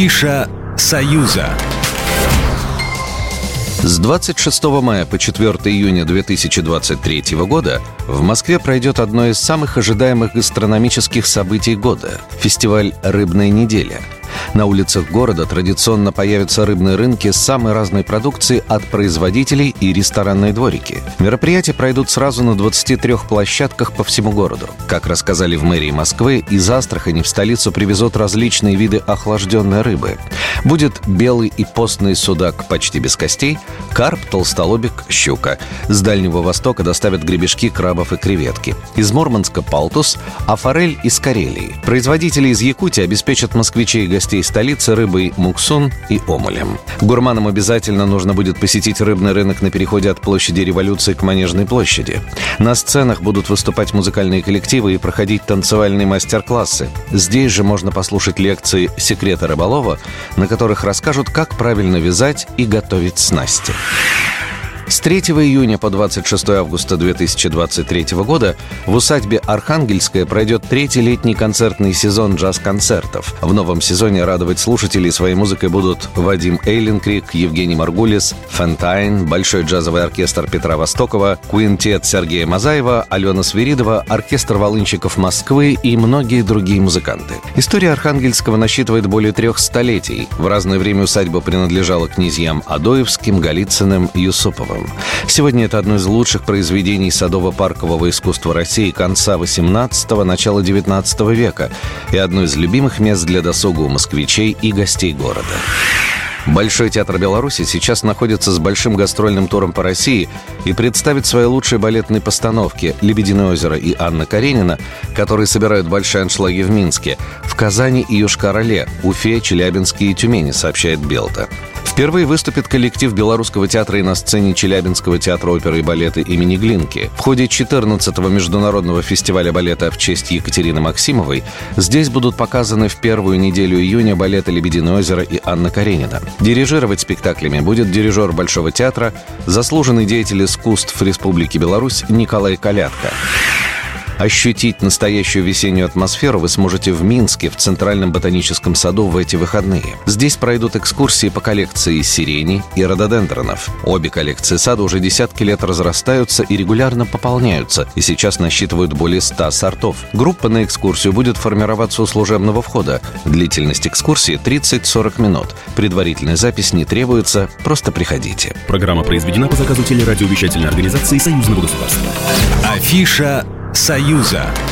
Афиша «Союза». С 26 мая по 4 июня 2023 года в Москве пройдет одно из самых ожидаемых гастрономических событий года – фестиваль «Рыбная неделя», на улицах города традиционно появятся рыбные рынки с самой разной продукцией от производителей и ресторанные дворики. Мероприятия пройдут сразу на 23 площадках по всему городу. Как рассказали в мэрии Москвы, из Астрахани в столицу привезут различные виды охлажденной рыбы. Будет белый и постный судак почти без костей, карп, толстолобик, щука. С Дальнего Востока доставят гребешки, крабов и креветки. Из Мурманска – палтус, а форель – из Карелии. Производители из Якутии обеспечат москвичей и гостей столицы рыбой муксун и омулем. Гурманам обязательно нужно будет посетить рыбный рынок на переходе от площади Революции к Манежной площади. На сценах будут выступать музыкальные коллективы и проходить танцевальные мастер-классы. Здесь же можно послушать лекции «Секрета рыболова», на которых расскажут, как правильно вязать и готовить снасти. С 3 июня по 26 августа 2023 года в усадьбе Архангельская пройдет третий летний концертный сезон джаз-концертов. В новом сезоне радовать слушателей своей музыкой будут Вадим Эйленкрик, Евгений Маргулис, Фентайн, Большой джазовый оркестр Петра Востокова, Квинтет Сергея Мазаева, Алена Свиридова, Оркестр волынщиков Москвы и многие другие музыканты. История Архангельского насчитывает более трех столетий. В разное время усадьба принадлежала князьям Адоевским, Голицыным, Юсуповым. Михайловым. Сегодня это одно из лучших произведений садово-паркового искусства России конца XVIII – начала XIX века и одно из любимых мест для досуга у москвичей и гостей города. Большой театр Беларуси сейчас находится с большим гастрольным туром по России и представит свои лучшие балетные постановки «Лебединое озеро» и «Анна Каренина», которые собирают большие аншлаги в Минске, в Казани и Южкар-Оле, Уфе, Челябинске и Тюмени, сообщает Белта. Впервые выступит коллектив Белорусского театра и на сцене Челябинского театра оперы и балета имени Глинки. В ходе 14-го международного фестиваля балета в честь Екатерины Максимовой здесь будут показаны в первую неделю июня балеты «Лебединое озеро» и «Анна Каренина». Дирижировать спектаклями будет дирижер Большого театра, заслуженный деятель искусств Республики Беларусь Николай Калятко. Ощутить настоящую весеннюю атмосферу вы сможете в Минске, в Центральном ботаническом саду в эти выходные. Здесь пройдут экскурсии по коллекции сирени и рододендронов. Обе коллекции сада уже десятки лет разрастаются и регулярно пополняются, и сейчас насчитывают более 100 сортов. Группа на экскурсию будет формироваться у служебного входа. Длительность экскурсии 30-40 минут. Предварительная запись не требуется, просто приходите. Программа произведена по заказу телерадиовещательной организации Союзного государства. Афиша «Союза».